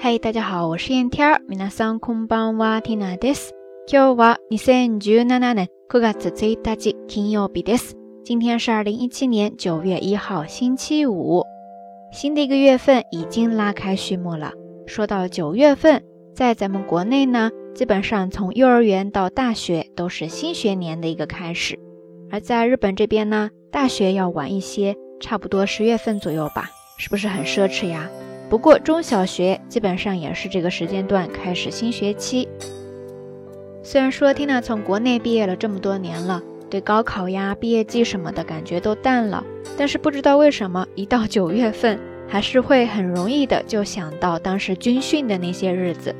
嗨，大家好，我是燕天儿。皆さんこんばんは、ティナです。今日は二千十七年九月一日金曜日です。今天是二零一七年九月一号，星期五。新的一个月份已经拉开序幕了。说到九月份，在咱们国内呢，基本上从幼儿园到大学都是新学年的一个开始。而在日本这边呢，大学要晚一些，差不多十月份左右吧，是不是很奢侈呀？ 不过中小学基本上也是这个时间段开始新学期。虽然说 Tina 从国内毕业了这么多年了，对高考呀、毕业季什么的感觉都淡了，但是不知道为什么，一到九月份，还是会很容易的就想到当时军训的那些日子。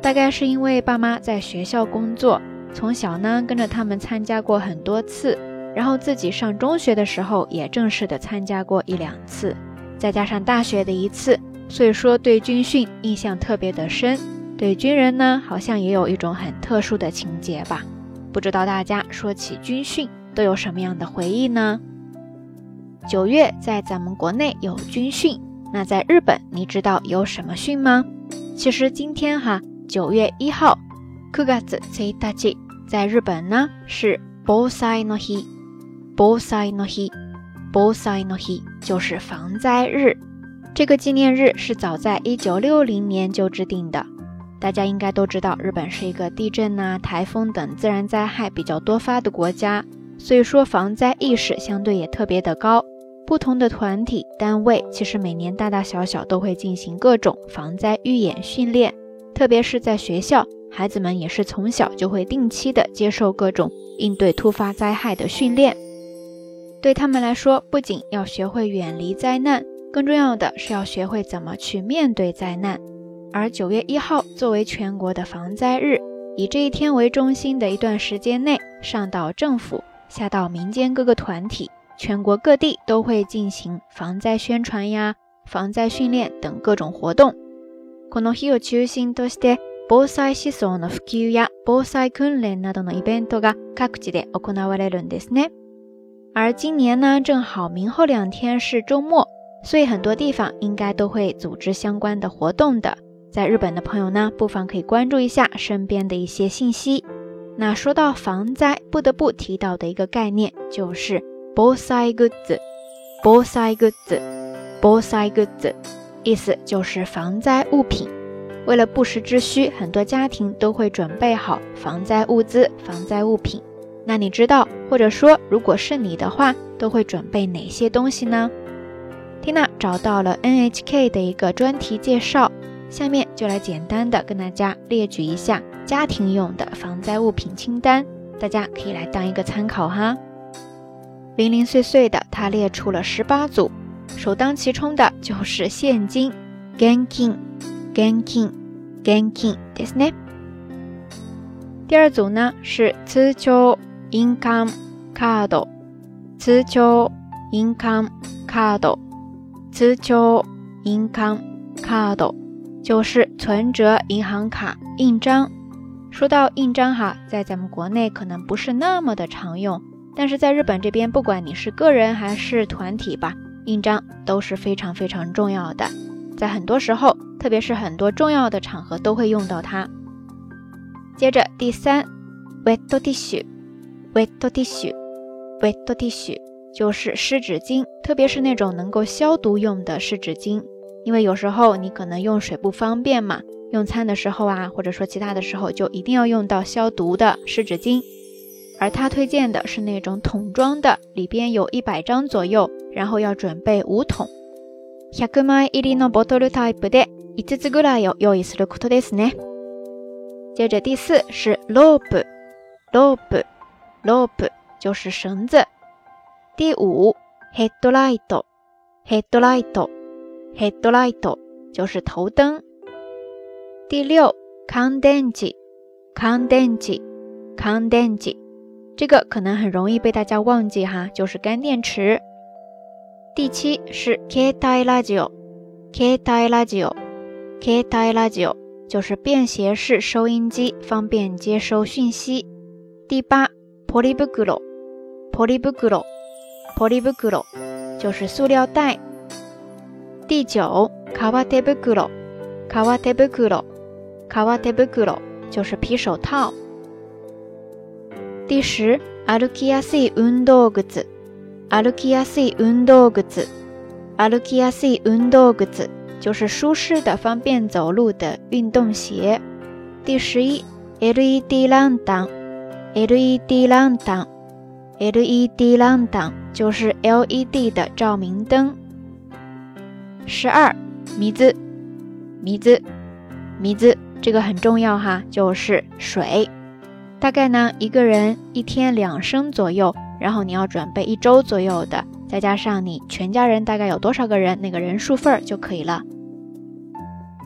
大概是因为爸妈在学校工作，从小呢跟着他们参加过很多次，然后自己上中学的时候也正式的参加过一两次，再加上大学的一次。所以说，对军训印象特别的深，对军人呢，好像也有一种很特殊的情节吧？不知道大家说起军训都有什么样的回忆呢？九月在咱们国内有军训，那在日本你知道有什么训吗？其实今天哈，九月一号，九月一日，在日本呢是防災の日，防災の日，防災の日就是防灾日。 这个纪念日是早在一九六零年就制定的。大家应该都知道，日本是一个地震呐、台风等自然灾害比较多发的国家，所以说防灾意识相对也特别的高。不同的团体单位其实每年大大小小都会进行各种防灾预演训练，特别是在学校，孩子们也是从小就会定期的接受各种应对突发灾害的训练。对他们来说，不仅要学会远离灾难。更重要的是要学会怎么去面对灾难，而九月一号作为全国的防灾日，以这一天为中心的一段时间内，上到政府，下到民間各个团体，全国各地都会进行防灾宣传呀、防灾训练等各种活动。この日を中心として、防災思想の普及や防災訓練などのイベントが各地で行われるんですね。而今年呢，正好明后两天是周末。 所以很多地方应该都会组织相关的活动的，在日本的朋友呢，不妨可以关注一下身边的一些信息。那说到防灾，不得不提到的一个概念就是防災グッズ。防災グッズ，防災グッズ，意思就是防灾物品。为了不时之需，很多家庭都会准备好防灾物资、防灾物品。那你知道，或者说如果是你的话，都会准备哪些东西呢？ 缇娜找到了 NHK 的一个专题介绍，下面就来简单的跟大家列举一下家庭用的防灾物品清单，大家可以来当一个参考哈。零零碎碎的，他列出了十八组，首当其冲的就是现金，genkin，genkin，genkin，ですね。第二组呢是通帳 income card，通帳 income card。 通帳 income card 就是存折银行卡印章。说到印章哈，在咱们国内可能不是那么的常用，但是在日本这边，不管你是个人还是团体吧，印章都是非常非常重要的。在很多时候，特别是很多重要的场合，都会用到它。接着第三，wet tissue，wet tissue，wet tissue。就是湿纸巾，特别是那种能够消毒用的湿纸巾，因为有时候你可能用水不方便嘛，用餐的时候啊，或者说其他的时候，就一定要用到消毒的湿纸巾。而他推荐的是那种桶装的，里边有一百张左右，然后要准备五桶。100枚入りのボトルタイプで5つぐらいを用意することですね。接着第四是 rope，rope，rope 就是绳子。 第五，headlight，headlight，headlight 就是头灯。第六，乾電池，乾電池，乾電池，这个可能很容易被大家忘记哈，就是干电池。第七是携帯ラジオ，携帯ラジオ，携帯ラジオ就是便携式收音机，方便接收讯息。第八，ポリ袋， ポリ袋。ポリ袋就是塑料袋。第九，カバテ袋， カワテブクロ，カワテブクロ就是皮手套。第十，歩きやすい運動靴，歩きやすい運動靴，歩きやすい運動靴就是舒适的、方便走路的运动鞋。第十一，LED ランタン，LED ランタン ，LED ランタン就是 LED 的照明灯。十二，米子，米子，米子，这个很重要哈，就是水。大概呢，一个人一天两升左右，然后你要准备一周左右的，再加上你全家人大概有多少个人，那个人数份儿就可以了。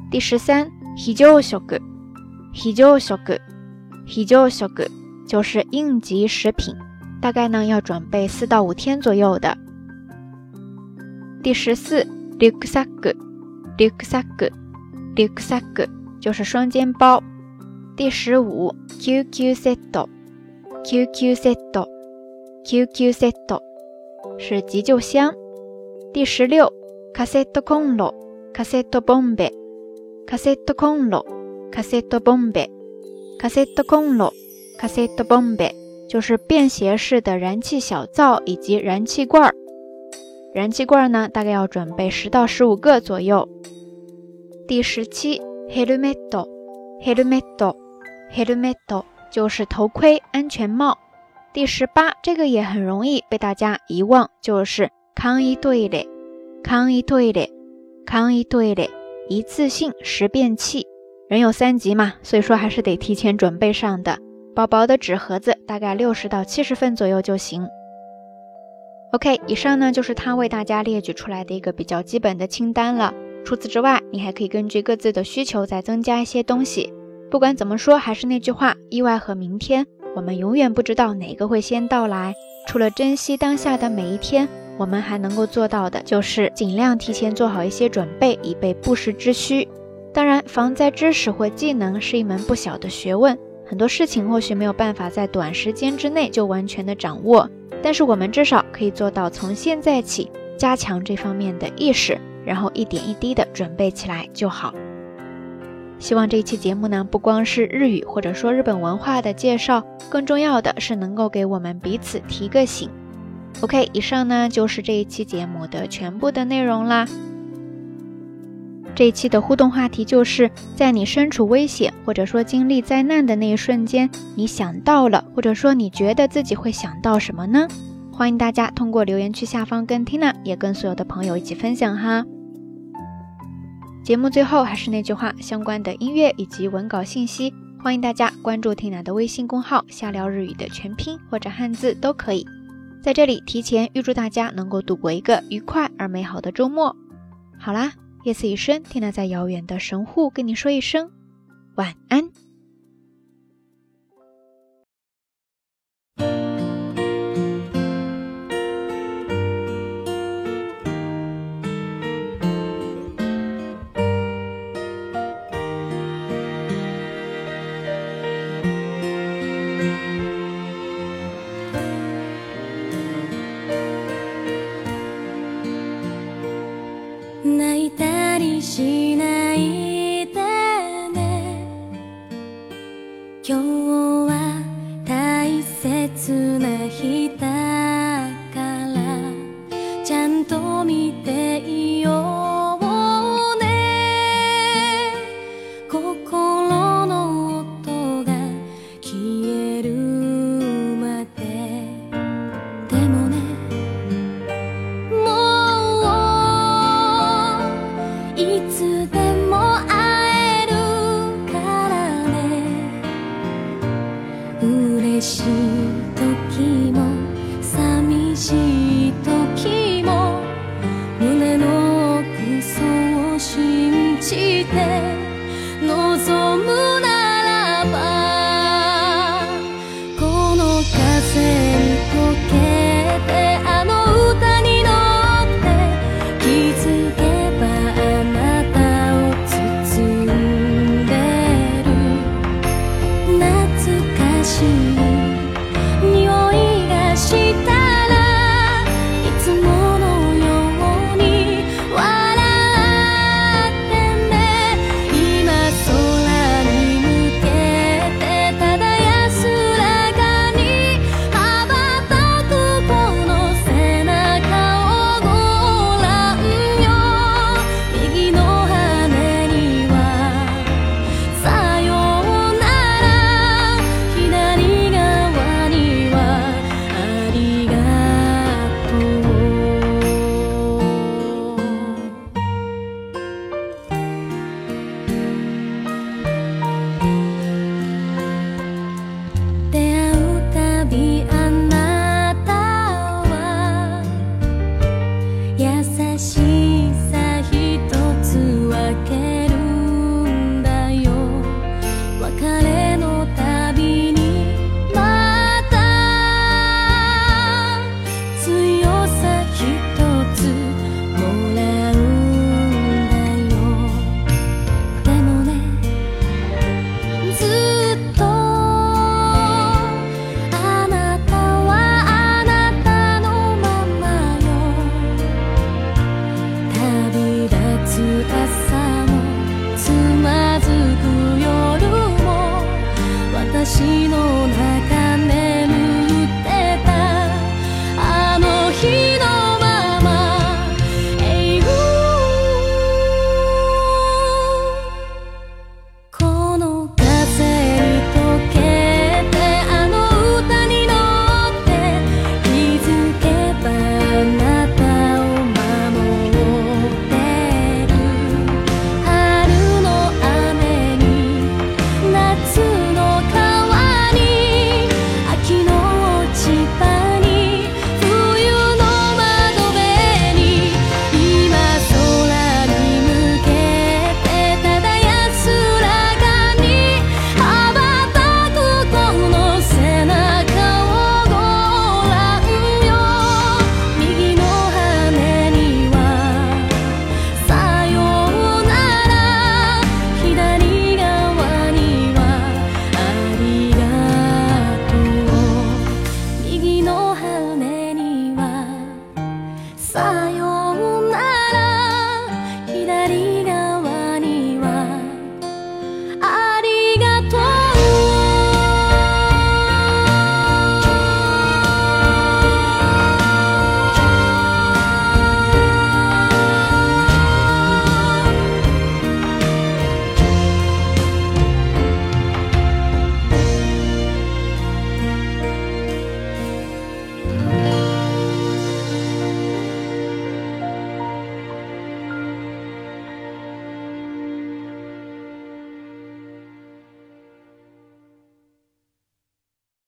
第十三，非常食，非常食，非常食就是应急食品， 大概呢要准备四到五天左右的。第十四。リュックサック，リュックサック，リュックサック就是双肩包。第十五，救急セット，救急セット，救急セット是急救箱。第十六，カセットコンロ，カセットボンベ，カセット Cassette コンロ，カセットボンベ，カセットコンロ，カセットボンベ就是便携式的燃气小灶以及燃气罐儿。燃气罐呢，大概要准备十到十五个左右。第十七，helmet，helmet，helmet，helmet 就是头盔、安全帽。第十八，这个也很容易被大家遗忘，就是抗一对的，抗一对的，抗一对的，一次性食便器。人有三急嘛，所以说还是得提前准备上的。 薄薄的纸盒子，大概六十到七十份左右就行。OK，以上呢就是他为大家列举出来的一个比较基本的清单了。除此之外，你还可以根据各自的需求再增加一些东西。不管怎么说，还是那句话，意外和明天，我们永远不知道哪个会先到来。除了珍惜当下的每一天，我们还能够做到的就是尽量提前做好一些准备，以备不时之需。当然，防灾知识或技能是一门不小的学问，很多事情或许没有办法在短时间之内就完全的掌握。但是我们至少可以做到从现在起加强这方面的意识，然后一点一滴的准备起来就好。希望这一期节目呢，不光是日语或者说日本文化的介绍，更重要的是能够给我们彼此提个醒。OK，以上呢就是这一期节目的全部的内容啦。这一期的互动话题就是在你身处危险或者说经历灾难的那一瞬间，你想到了或者说你觉得自己会想到什么呢？欢迎大家通过留言区下方跟 Tina 也跟所有的朋友一起分享哈。节目最后还是那句话，相关的音乐以及文稿信息，欢迎大家关注 Tina 的微信公号“瞎聊日语”的全拼或者汉字都可以。在这里提前预祝大家能够度过一个愉快而美好的周末。好啦。夜色已深，听娜在遥远的神户跟你说一声晚安。心